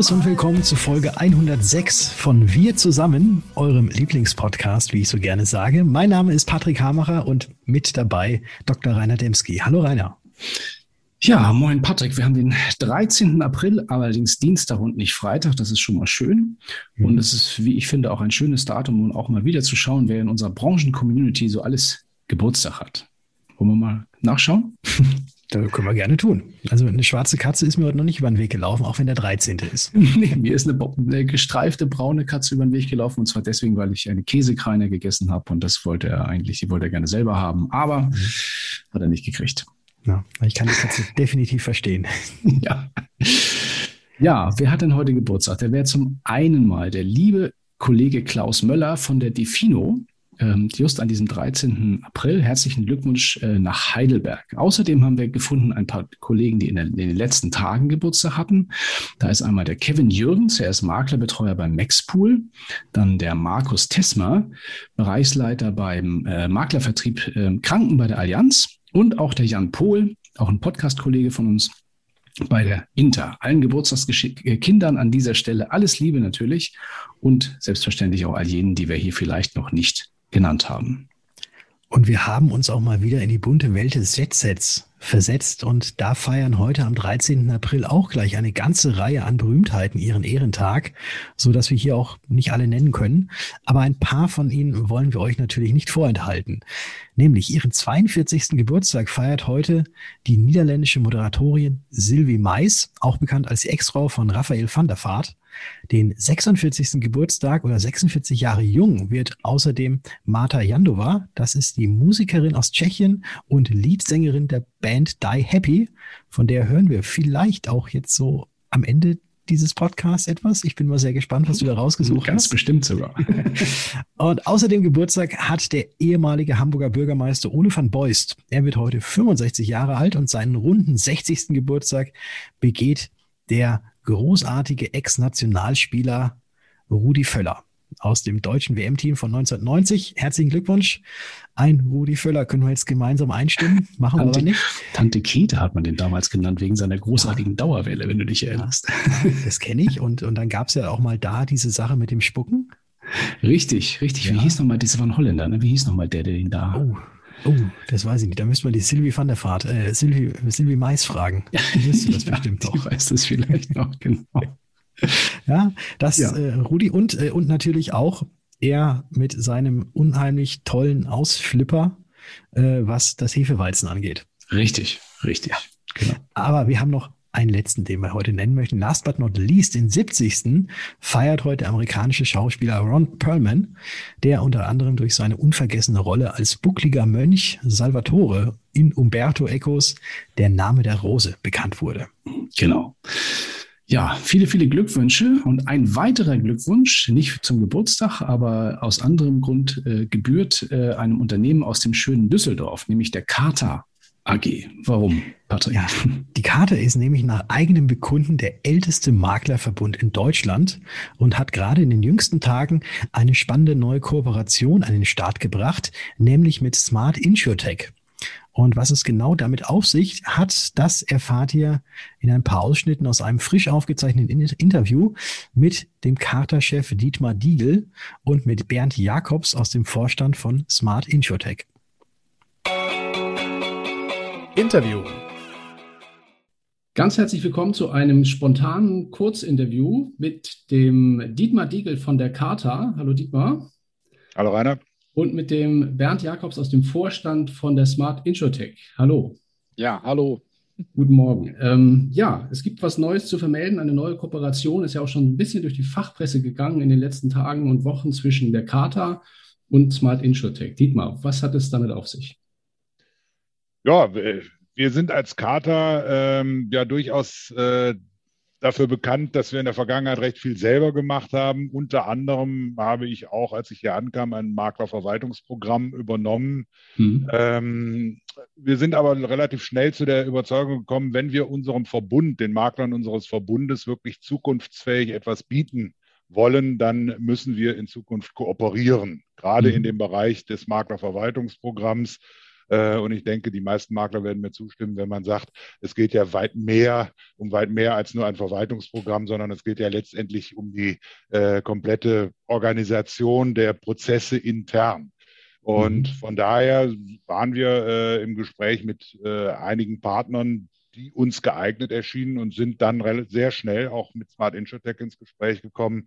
Servus und willkommen zu Folge 106 von Wir zusammen, eurem Lieblingspodcast, wie ich so gerne sage. Mein Name ist Patrick Hamacher und mit dabei Dr. Rainer Demski. Hallo Rainer. Ja, moin Patrick. Wir haben den 13. April, allerdings Dienstag und nicht Freitag. Das ist schon mal schön. Mhm. Und es ist, wie ich finde, auch ein schönes Datum, um auch mal wieder zu schauen, wer in unserer Branchen-Community so alles Geburtstag hat. Wollen wir mal nachschauen? Das können wir gerne tun. Also eine schwarze Katze ist mir heute noch nicht über den Weg gelaufen, auch wenn der 13. ist. nee, mir ist eine, eine, gestreifte braune Katze über den Weg gelaufen und zwar deswegen, weil ich eine Käsekreine gegessen habe und das wollte er eigentlich, die wollte er gerne selber haben, aber mhm. hat er nicht gekriegt. Ja, ich kann die Katze definitiv verstehen. ja. Ja, wer hat denn heute Geburtstag? Der wäre zum einen mal der liebe Kollege Klaus Möller von der Defino ähm, just an diesem 13. April. Herzlichen Glückwunsch äh, nach Heidelberg. Außerdem haben wir gefunden ein paar Kollegen, die in, den letzten Tagen Geburtstag hatten. Da ist einmal der Kevin Jürgens, er ist Maklerbetreuer beim Maxpool. Dann der Markus Tesmer, Bereichsleiter beim äh, Maklervertrieb äh, Kranken bei der Allianz. Und auch der Jan Pohl, auch ein Podcast-Kollege von uns bei der Inter. Allen Geburtstagskindern an dieser Stelle alles Liebe natürlich und selbstverständlich auch all jenen, die wir hier vielleicht noch nicht genannt haben. Und wir haben uns auch mal wieder in die bunte Welt des Jetsets versetzt und da feiern heute am 13. April auch gleich eine ganze Reihe an Berühmtheiten ihren Ehrentag, so dass wir hier auch nicht alle nennen können. Aber ein paar von ihnen wollen wir euch natürlich nicht vorenthalten. Nämlich ihren 42. Geburtstag feiert heute die niederländische Moderatorin Sylvie Mais, auch bekannt als Ex-Frau von Raphael van der Vaart. Den 46. Geburtstag oder 46 Jahre jung wird außerdem Marta Jandova. Das ist die Musikerin aus Tschechien und Leadsängerin der Band Die Happy. Von der hören wir vielleicht auch jetzt so am Ende dieses Podcasts etwas. Ich bin mal sehr gespannt, was du da rausgesucht Ganz hast. Ganz bestimmt sogar. und außerdem Geburtstag hat der ehemalige Hamburger Bürgermeister Ole van Beust. Er wird heute 65 Jahre alt und seinen runden 60. Geburtstag begeht der großartige Ex-Nationalspieler Rudi Völler aus dem deutschen WM-Team von 1990. Herzlichen Glückwunsch. Ein Rudi Völler können wir jetzt gemeinsam einstimmen. Machen Tante, wir aber nicht. Tante Kete hat man den damals genannt, wegen seiner großartigen ja. Dauerwelle, wenn du dich erinnerst. Ja, das kenne ich. Und, und dann gab es ja auch mal da diese Sache mit dem Spucken. Richtig, richtig. Ja. Wie hieß nochmal, das war ein Holländer, ne? Wie hieß nochmal der, der den da. Oh. Oh, das weiß ich nicht. Da müsste man die Sylvie van der Vaart, äh, Sylvie, Sylvie Mais fragen. Die wüsste das bestimmt ja, die weiß das vielleicht noch, genau. ja, das, ja. Äh, Rudi und, äh, und natürlich auch er mit seinem unheimlich tollen Ausflipper, äh, was das Hefeweizen angeht. Richtig, richtig. Ja. Genau. Aber wir haben noch einen letzten, den wir heute nennen möchten. Last but not least, den 70. feiert heute der amerikanische Schauspieler Ron Perlman, der unter anderem durch seine unvergessene Rolle als buckliger Mönch Salvatore in Umberto Ecos Der Name der Rose bekannt wurde. Genau. Ja, viele, viele Glückwünsche und ein weiterer Glückwunsch, nicht zum Geburtstag, aber aus anderem Grund äh, gebührt äh, einem Unternehmen aus dem schönen Düsseldorf, nämlich der Carta AG. Warum, Patrick? Ja, die Karte ist nämlich nach eigenem Bekunden der älteste Maklerverbund in Deutschland und hat gerade in den jüngsten Tagen eine spannende neue Kooperation an den Start gebracht, nämlich mit Smart InsurTech. Und was es genau damit auf sich hat, das erfahrt ihr in ein paar Ausschnitten aus einem frisch aufgezeichneten Interview mit dem Charta-Chef Dietmar Diegel und mit Bernd Jakobs aus dem Vorstand von Smart InsurTech. Interview. Ganz herzlich willkommen zu einem spontanen Kurzinterview mit dem Dietmar Diegel von der Charta. Hallo Dietmar. Hallo Rainer. Und mit dem Bernd Jakobs aus dem Vorstand von der Smart Insurtech. Hallo. Ja, hallo. Guten Morgen. Ähm, ja, es gibt was Neues zu vermelden. Eine neue Kooperation ist ja auch schon ein bisschen durch die Fachpresse gegangen in den letzten Tagen und Wochen zwischen der Charta und Smart Insurtech. Dietmar, was hat es damit auf sich? Ja, wir sind als Kater ähm, ja durchaus äh, dafür bekannt, dass wir in der Vergangenheit recht viel selber gemacht haben. Unter anderem habe ich auch, als ich hier ankam, ein Maklerverwaltungsprogramm übernommen. Mhm. Ähm, wir sind aber relativ schnell zu der Überzeugung gekommen, wenn wir unserem Verbund, den Maklern unseres Verbundes wirklich zukunftsfähig etwas bieten wollen, dann müssen wir in Zukunft kooperieren, gerade mhm. in dem Bereich des Maklerverwaltungsprogramms und ich denke, die meisten Makler werden mir zustimmen, wenn man sagt, es geht ja weit mehr, um weit mehr als nur ein Verwaltungsprogramm, sondern es geht ja letztendlich um die äh, komplette Organisation der Prozesse intern. Und mhm. von daher waren wir äh, im Gespräch mit äh, einigen Partnern, die uns geeignet erschienen und sind dann sehr schnell auch mit Smart Insurtech ins Gespräch gekommen,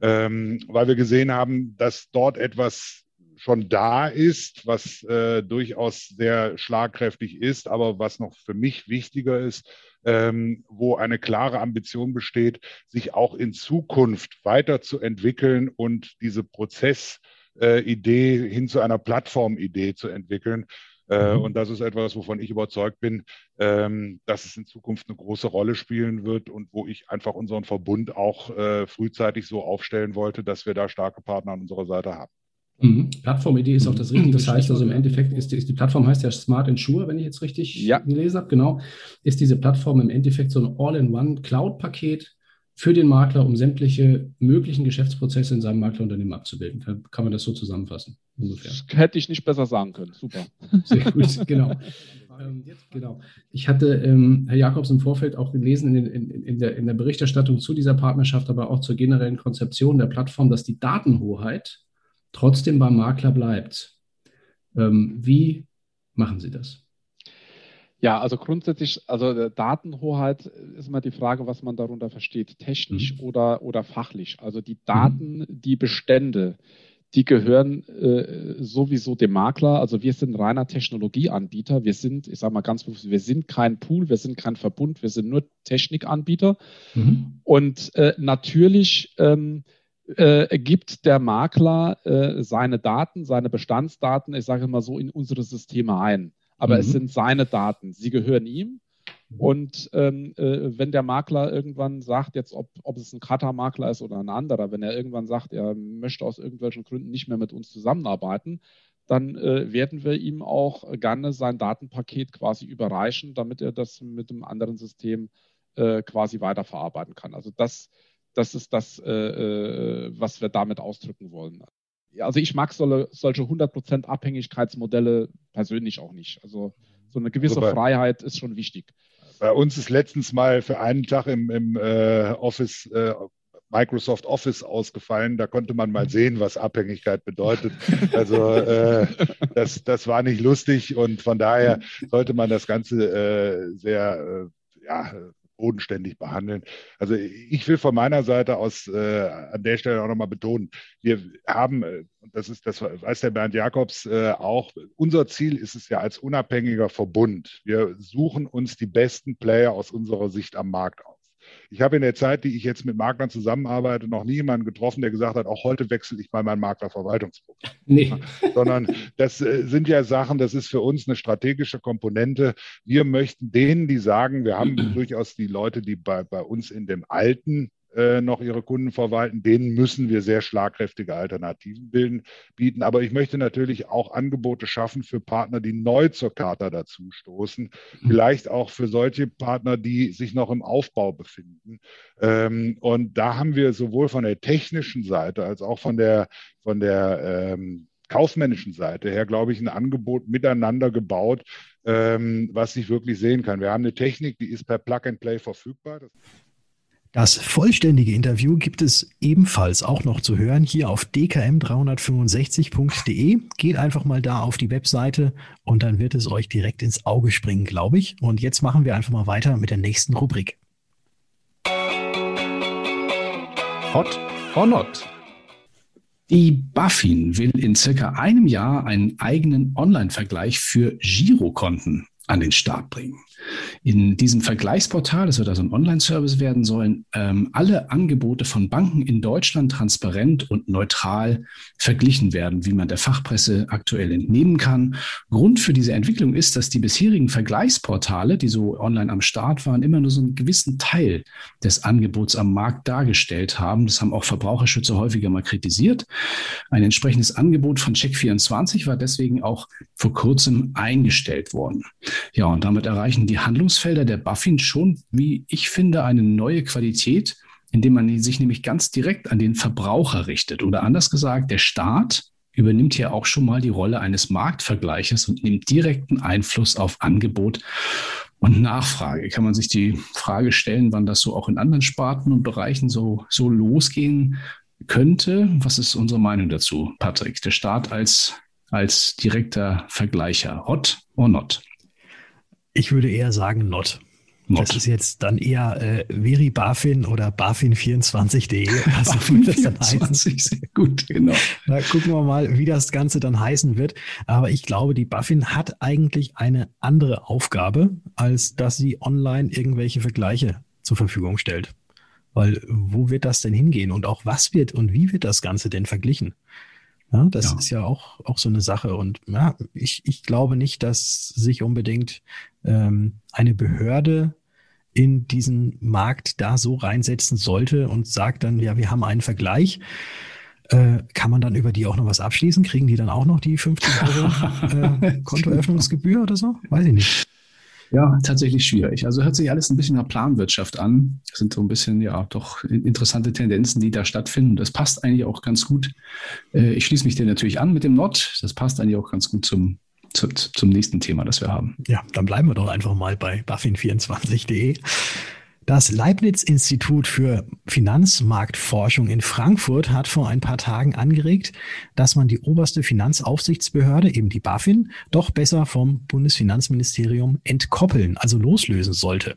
ähm, weil wir gesehen haben, dass dort etwas schon da ist, was äh, durchaus sehr schlagkräftig ist, aber was noch für mich wichtiger ist, ähm, wo eine klare Ambition besteht, sich auch in Zukunft weiterzuentwickeln und diese Prozessidee hin zu einer Plattformidee zu entwickeln. Äh, mhm. Und das ist etwas, wovon ich überzeugt bin, ähm, dass es in Zukunft eine große Rolle spielen wird und wo ich einfach unseren Verbund auch äh, frühzeitig so aufstellen wollte, dass wir da starke Partner an unserer Seite haben. Mhm. Plattformidee ist auch das Richtige. Das heißt also im Endeffekt ist, ist, die Plattform heißt ja Smart Insure, wenn ich jetzt richtig ja. gelesen habe. Genau. Ist diese Plattform im Endeffekt so ein All-in-One Cloud-Paket für den Makler, um sämtliche möglichen Geschäftsprozesse in seinem Maklerunternehmen abzubilden. Kann, kann man das so zusammenfassen? Ungefähr. Das hätte ich nicht besser sagen können. Super. Sehr gut, genau. ähm, genau. Ich hatte ähm, Herr Jakobs im Vorfeld auch gelesen in, in, in, der, in der Berichterstattung zu dieser Partnerschaft, aber auch zur generellen Konzeption der Plattform, dass die Datenhoheit trotzdem beim Makler bleibt. Ähm, wie machen Sie das? Ja, also grundsätzlich, also Datenhoheit ist immer die Frage, was man darunter versteht, technisch mhm. oder, oder fachlich. Also die Daten, mhm. die Bestände, die gehören äh, sowieso dem Makler. Also wir sind reiner Technologieanbieter. Wir sind, ich sage mal ganz bewusst, wir sind kein Pool, wir sind kein Verbund, wir sind nur Technikanbieter. Mhm. Und äh, natürlich ähm, äh, gibt der Makler äh, seine Daten, seine Bestandsdaten, ich sage mal so, in unsere Systeme ein. Aber mhm. es sind seine Daten, sie gehören ihm. Und ähm, äh, wenn der Makler irgendwann sagt, jetzt ob, ob es ein Kata-Makler ist oder ein anderer, wenn er irgendwann sagt, er möchte aus irgendwelchen Gründen nicht mehr mit uns zusammenarbeiten, dann äh, werden wir ihm auch gerne sein Datenpaket quasi überreichen, damit er das mit einem anderen System äh, quasi weiterverarbeiten kann. Also das das ist das, äh, äh, was wir damit ausdrücken wollen. Also ich mag so, solche 100% Abhängigkeitsmodelle persönlich auch nicht. Also so eine gewisse Super. Freiheit ist schon wichtig. Bei uns ist letztens mal für einen Tag im, im äh, Office äh, Microsoft Office ausgefallen. Da konnte man mal sehen, was Abhängigkeit bedeutet. Also äh, das, das war nicht lustig und von daher sollte man das Ganze äh, sehr äh, ja, bodenständig behandeln. Also ich will von meiner Seite aus äh, an der Stelle auch nochmal betonen, wir haben, äh, das ist, das weiß der Bernd Jakobs äh, auch, unser Ziel ist es ja als unabhängiger Verbund. Wir suchen uns die besten Player aus unserer Sicht am Markt aus. Ich habe in der Zeit, die ich jetzt mit Maklern zusammenarbeite, noch nie jemanden getroffen, der gesagt hat, auch heute wechsle ich mal mein Maklerverwaltungsprogramm. Nee. Sondern das äh, sind ja Sachen, das ist für uns eine strategische Komponente. Wir möchten denen, die sagen, wir haben durchaus die Leute, die bei, bei uns in dem alten äh, noch ihre Kunden verwalten. Denen müssen wir sehr schlagkräftige Alternativen bilden, bieten. Aber ich möchte natürlich auch Angebote schaffen für Partner, die neu zur Charta dazu stoßen. Mhm. Vielleicht auch für solche Partner, die sich noch im Aufbau befinden. Ähm, und da haben wir sowohl von der technischen Seite als auch von der, von der ähm, kaufmännischen Seite her, glaube ich, ein Angebot miteinander gebaut, ähm, was sich wirklich sehen kann. Wir haben eine Technik, die ist per Plug and Play verfügbar. Das vollständige Interview gibt es ebenfalls auch noch zu hören hier auf dkm365.de. Geht einfach mal da auf die Webseite und dann wird es euch direkt ins Auge springen, glaube ich. Und jetzt machen wir einfach mal weiter mit der nächsten Rubrik. Hot or not? Die Buffin will in circa einem Jahr einen eigenen Online-Vergleich für Girokonten an den Start bringen. In diesem Vergleichsportal, das wird also ein Online-Service werden sollen, ähm, alle Angebote von Banken in Deutschland transparent und neutral verglichen werden, wie man der Fachpresse aktuell entnehmen kann. Grund für diese Entwicklung ist, dass die bisherigen Vergleichsportale, die so online am Start waren, immer nur so einen gewissen Teil des Angebots am Markt dargestellt haben. Das haben auch Verbraucherschützer häufiger mal kritisiert. Ein entsprechendes Angebot von Check24 war deswegen auch vor kurzem eingestellt worden. Ja, und damit erreichen die Handlungsfelder der Buffin schon, wie ich finde, eine neue Qualität, indem man sich nämlich ganz direkt an den Verbraucher richtet. Oder anders gesagt, der Staat übernimmt hier auch schon mal die Rolle eines Marktvergleichers und nimmt direkten Einfluss auf Angebot und Nachfrage. Kann man sich die Frage stellen, wann das so auch in anderen Sparten und Bereichen so, so losgehen könnte? Was ist unsere Meinung dazu, Patrick? Der Staat als, als direkter Vergleicher, hot or not? Ich würde eher sagen not. Not. Das ist jetzt dann eher äh, Veri BaFin oder BaFin24.de. Also BaFin24, sehr gut, genau. Da gucken wir mal, wie das Ganze dann heißen wird. Aber ich glaube, die BaFin hat eigentlich eine andere Aufgabe, als dass sie online irgendwelche Vergleiche zur Verfügung stellt. Weil wo wird das denn hingehen und auch was wird und wie wird das Ganze denn verglichen? Ja, das ja. ist ja auch, auch so eine Sache. Und ja, ich, ich glaube nicht, dass sich unbedingt ähm, eine Behörde in diesen Markt da so reinsetzen sollte und sagt dann, ja, wir haben einen Vergleich. Äh, kann man dann über die auch noch was abschließen? Kriegen die dann auch noch die 50 Euro äh, Kontoöffnungsgebühr oder so? Weiß ich nicht. Ja, tatsächlich schwierig. Also hört sich alles ein bisschen nach Planwirtschaft an. Das sind so ein bisschen, ja, doch interessante Tendenzen, die da stattfinden. Das passt eigentlich auch ganz gut. Äh, ich schließe mich dir natürlich an mit dem Not. Das passt eigentlich auch ganz gut zum, zu, zum nächsten Thema, das wir haben. Ja, dann bleiben wir doch einfach mal bei buffin24.de. Das Leibniz-Institut für Finanzmarktforschung in Frankfurt hat vor ein paar Tagen angeregt, dass man die oberste Finanzaufsichtsbehörde, eben die BaFin, doch besser vom Bundesfinanzministerium entkoppeln, also loslösen sollte.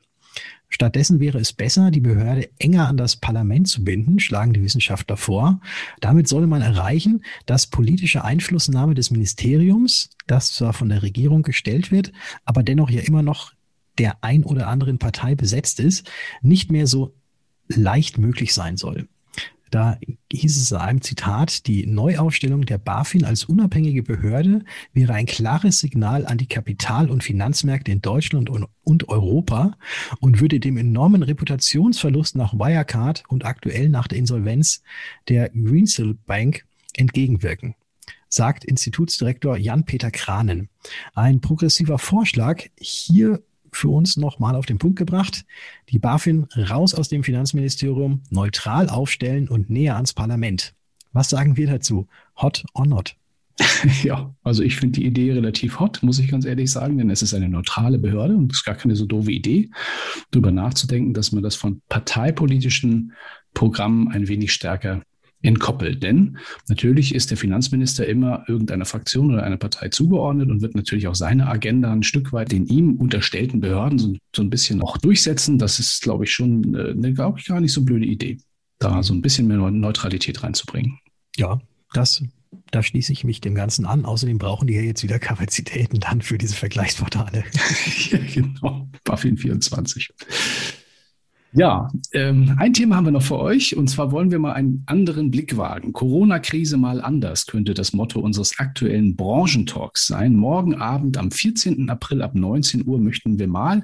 Stattdessen wäre es besser, die Behörde enger an das Parlament zu binden, schlagen die Wissenschaftler vor. Damit solle man erreichen, dass politische Einflussnahme des Ministeriums, das zwar von der Regierung gestellt wird, aber dennoch ja immer noch der ein oder anderen Partei besetzt ist, nicht mehr so leicht möglich sein soll. Da hieß es in einem Zitat, die Neuaufstellung der BaFin als unabhängige Behörde wäre ein klares Signal an die Kapital- und Finanzmärkte in Deutschland und, Europa und würde dem enormen Reputationsverlust nach Wirecard und aktuell nach der Insolvenz der Greensill Bank entgegenwirken sagt Institutsdirektor Jan-Peter Kranen. Ein progressiver Vorschlag. Hier für uns nochmal auf den Punkt gebracht. Die BaFin raus aus dem Finanzministerium, neutral aufstellen und näher ans Parlament. Was sagen wir dazu? Hot or not? Ja, also ich finde die Idee relativ hot, muss ich ganz ehrlich sagen, denn es ist eine neutrale Behörde und es ist gar keine so doofe Idee, darüber nachzudenken, dass man das von parteipolitischen Programmen ein wenig stärker entkoppelt. Denn natürlich ist der Finanzminister immer irgendeiner Fraktion oder einer Partei zugeordnet und wird natürlich auch seine Agenda ein Stück weit den ihm unterstellten Behörden so, so ein bisschen auch durchsetzen. Das ist, glaube ich, schon äh, eine, glaube ich, gar nicht so blöde Idee, da so ein bisschen mehr Neutralität reinzubringen. Ja, das da schließe ich mich dem Ganzen an. Außerdem brauchen die ja jetzt wieder Kapazitäten dann für diese Vergleichsportale. ja, genau. Buffin 24. Ja, ähm, ein Thema haben wir noch für euch und zwar wollen wir mal einen anderen Blick wagen. Corona-Krise mal anders könnte das Motto unseres aktuellen Branchentalks sein. Morgen Abend am 14. April ab 19 Uhr möchten wir mal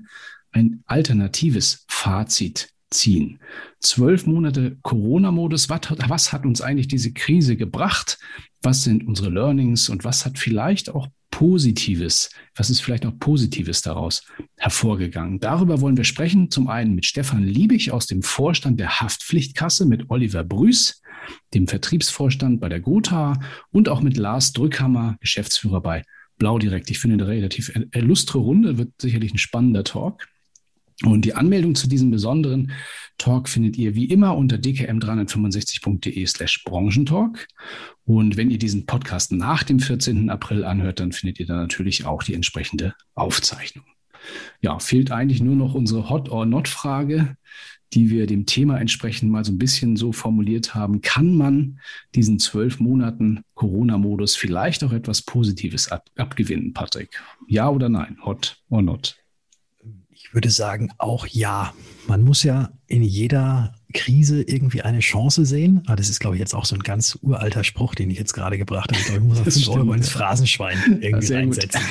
ein alternatives Fazit ziehen. Zwölf Monate Corona-Modus. Was, was hat uns eigentlich diese Krise gebracht? Was sind unsere Learnings und was hat vielleicht auch Positives, was ist vielleicht auch Positives daraus hervorgegangen? Darüber wollen wir sprechen. Zum einen mit Stefan Liebig aus dem Vorstand der Haftpflichtkasse, mit Oliver Brüß, dem Vertriebsvorstand bei der Gotha und auch mit Lars Drückhammer, Geschäftsführer bei Blau Direkt. Ich finde eine relativ illustre Runde, wird sicherlich ein spannender Talk. Und die Anmeldung zu diesem besonderen Talk findet ihr wie immer unter dkm365.de slash Branchentalk. Und wenn ihr diesen Podcast nach dem 14. April anhört, dann findet ihr da natürlich auch die entsprechende Aufzeichnung. Ja, fehlt eigentlich nur noch unsere Hot or Not Frage, die wir dem Thema entsprechend mal so ein bisschen so formuliert haben. Kann man diesen zwölf Monaten Corona-Modus vielleicht auch etwas Positives ab abgewinnen, Patrick? Ja oder nein? Hot or not? Ich würde sagen, auch ja. Man muss ja in jeder Krise irgendwie eine Chance sehen. Ah, das ist, glaube ich, jetzt auch so ein ganz uralter Spruch, den ich jetzt gerade gebracht habe. Ich glaube, ich muss auf 5 Euro ins Phrasenschwein irgendwie reinsetzen.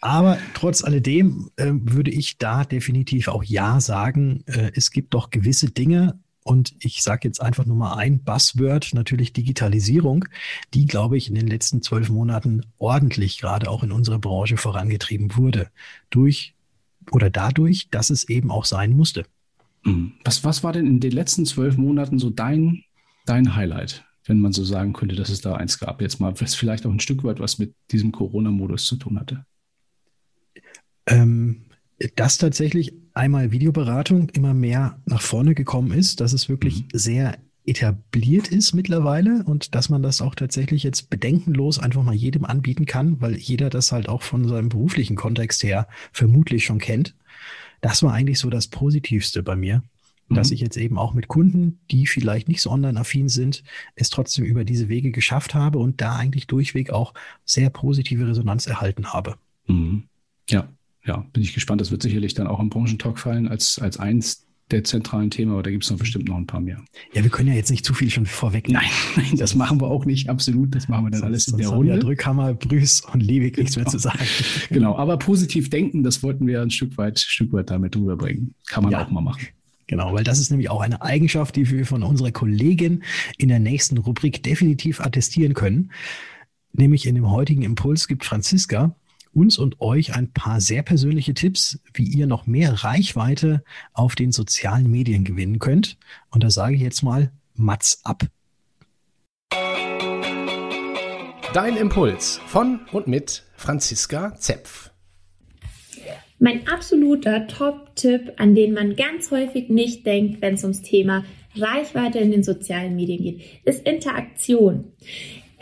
Aber trotz alledem äh, würde ich da definitiv auch Ja sagen. Äh, es gibt doch gewisse Dinge, und ich sage jetzt einfach nur mal ein Buzzword, natürlich Digitalisierung, die, glaube ich, in den letzten zwölf Monaten ordentlich gerade auch in unserer Branche vorangetrieben wurde. Durch oder dadurch, dass es eben auch sein musste. Mhm. Was, was war denn in den letzten zwölf Monaten so dein, dein Highlight? wenn man so sagen könnte, dass es da eins gab. Jetzt mal, was vielleicht auch ein Stück weit was mit diesem Corona-Modus zu tun hatte. Ähm, dass tatsächlich einmal Videoberatung immer mehr nach vorne gekommen ist, dass es wirklich mhm. sehr etabliert ist mittlerweile und dass man das auch tatsächlich jetzt bedenkenlos einfach mal jedem anbieten kann, weil jeder das halt auch von seinem beruflichen Kontext her vermutlich schon kennt. Das war eigentlich so das Positivste bei mir, mhm. dass ich jetzt eben auch mit Kunden, die vielleicht nicht so online-affin sind, es trotzdem über diese Wege geschafft habe und da eigentlich durchweg auch sehr positive Resonanz erhalten habe. Mhm. Ja, ja, bin ich gespannt. Das wird sicherlich dann auch im Branchentalk fallen als, als eins der zentralen Themen, aber da gibt es noch bestimmt noch ein paar mehr. Ja, wir können ja jetzt nicht zu viel schon vorweg. Nein, nein, das machen wir auch nicht, absolut. Das machen wir dann sonst, alles in der Runde. Drückhammer, Brüß und Liebig nichts mehr zu sagen. genau, aber positiv denken, das wollten wir ein Stück weit, Stück weit damit rüberbringen. Kann man ja. auch mal machen. Genau, weil das ist nämlich auch eine Eigenschaft, die wir von unserer Kollegin in der nächsten Rubrik definitiv attestieren können. Nämlich in dem heutigen Impuls gibt Franziska uns und euch ein paar sehr persönliche Tipps, wie ihr noch mehr Reichweite auf den sozialen Medien gewinnen könnt. Und da sage ich jetzt mal Mats ab. Dein Impuls von und mit Franziska Zepf. Mein absoluter Top-Tipp, an den man ganz häufig nicht denkt, wenn es ums Thema Reichweite in den sozialen Medien geht, ist Interaktion.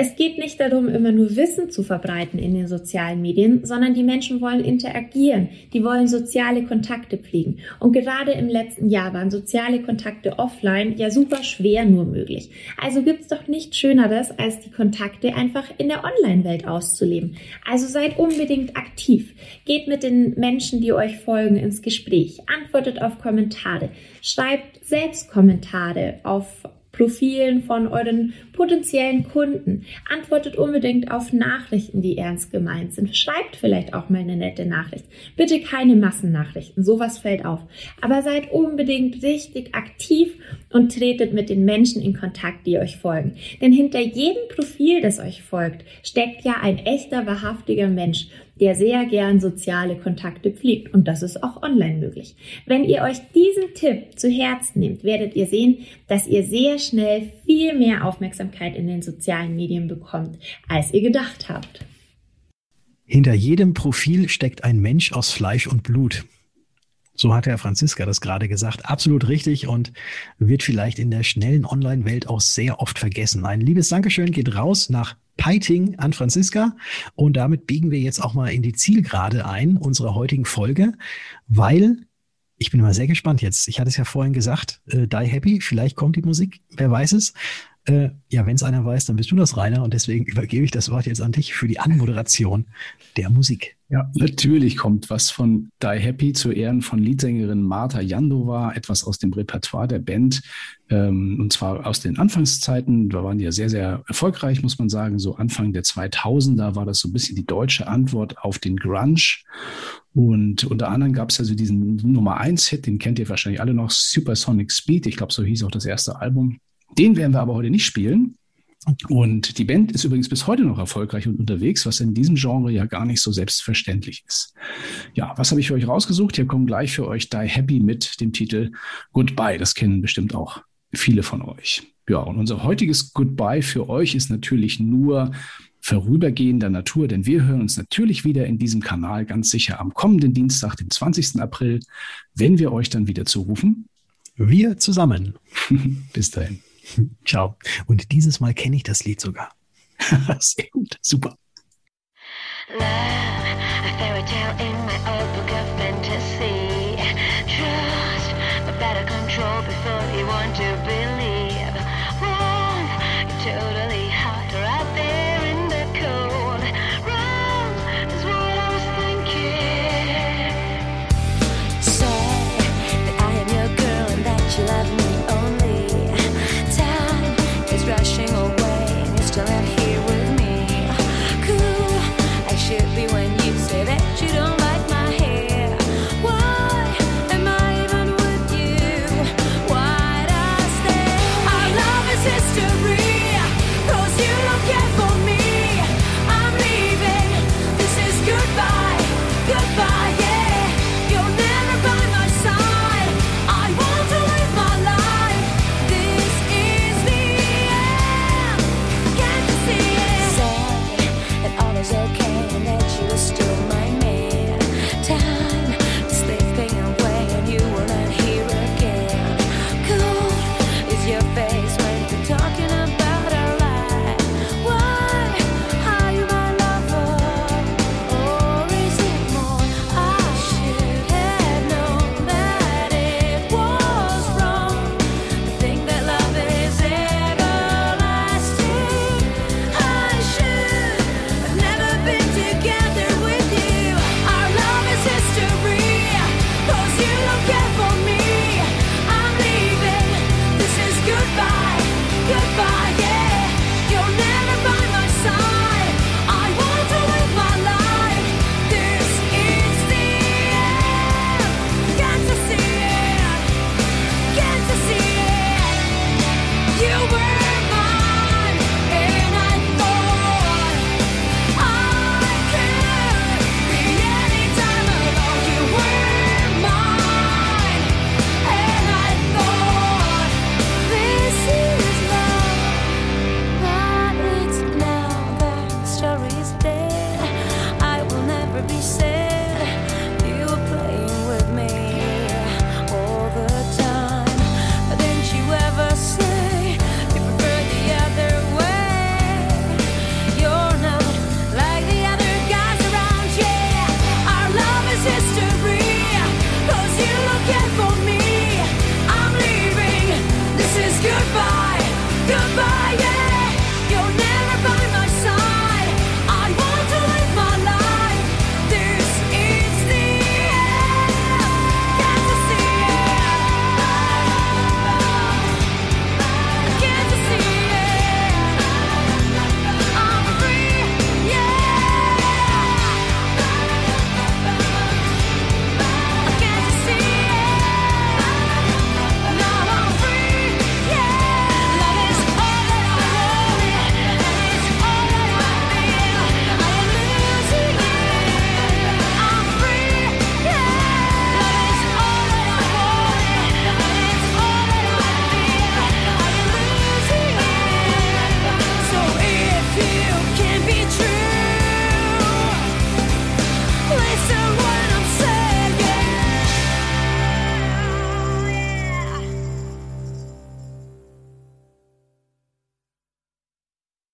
Es geht nicht darum, immer nur Wissen zu verbreiten in den sozialen Medien, sondern die Menschen wollen interagieren, die wollen soziale Kontakte pflegen. Und gerade im letzten Jahr waren soziale Kontakte offline ja super schwer nur möglich. Also gibt's doch nichts Schöneres, als die Kontakte einfach in der Online-Welt auszuleben. Also seid unbedingt aktiv. Geht mit den Menschen, die euch folgen, ins Gespräch. Antwortet auf Kommentare. Schreibt selbst Kommentare auf Profilen von euren potenziellen Kunden. Antwortet unbedingt auf Nachrichten, die ernst gemeint sind. Schreibt vielleicht auch mal eine nette Nachricht. Bitte keine Massennachrichten, sowas fällt auf. Aber seid unbedingt richtig aktiv und tretet mit den Menschen in Kontakt, die euch folgen. Denn hinter jedem Profil, das euch folgt, steckt ja ein echter, wahrhaftiger Mensch der sehr gern soziale Kontakte pflegt. Und das ist auch online möglich. Wenn ihr euch diesen Tipp zu Herzen nehmt, werdet ihr sehen, dass ihr sehr schnell viel mehr Aufmerksamkeit in den sozialen Medien bekommt, als ihr gedacht habt. Hinter jedem Profil steckt ein Mensch aus Fleisch und Blut. So hat Herr Franziska das gerade gesagt. Absolut richtig und wird vielleicht in der schnellen Online-Welt auch sehr oft vergessen. Ein liebes Dankeschön geht raus nach Peiting an Franziska. Und damit biegen wir jetzt auch mal in die Zielgerade ein unserer heutigen Folge, weil ich bin mal sehr gespannt jetzt. Ich hatte es ja vorhin gesagt, äh, Die Happy, vielleicht kommt die Musik, wer weiß es. Äh, ja, wenn es einer weiß, dann bist du das, Rainer. Und deswegen übergebe ich das Wort jetzt an dich für die Anmoderation der Musik. Ja, natürlich kommt was von Die Happy zu Ehren von Leadsängerin Marta Jandova, etwas aus dem Repertoire der Band. Ähm, und zwar aus den Anfangszeiten. Da waren die ja sehr, sehr erfolgreich, muss man sagen. So Anfang der 2000er war das so ein bisschen die deutsche Antwort auf den Grunge. Und unter anderem gab es also diesen Nummer 1 Hit, den kennt ihr wahrscheinlich alle noch, Supersonic Speed. Ich glaube, so hieß auch das erste Album. Den werden wir aber heute nicht spielen. Und die Band ist übrigens bis heute noch erfolgreich und unterwegs, was in diesem Genre ja gar nicht so selbstverständlich ist. Ja, was habe ich für euch rausgesucht? Hier kommen gleich für euch Die Happy mit dem Titel Goodbye. Das kennen bestimmt auch viele von euch. Ja, und unser heutiges Goodbye für euch ist natürlich nur vorübergehender Natur, denn wir hören uns natürlich wieder in diesem Kanal ganz sicher am kommenden Dienstag, dem 20. April, wenn wir euch dann wieder zurufen. Wir zusammen. Bis dahin. Ciao. Und dieses Mal kenne ich das Lied sogar. Sehr gut, super. Love, a fairy tale in my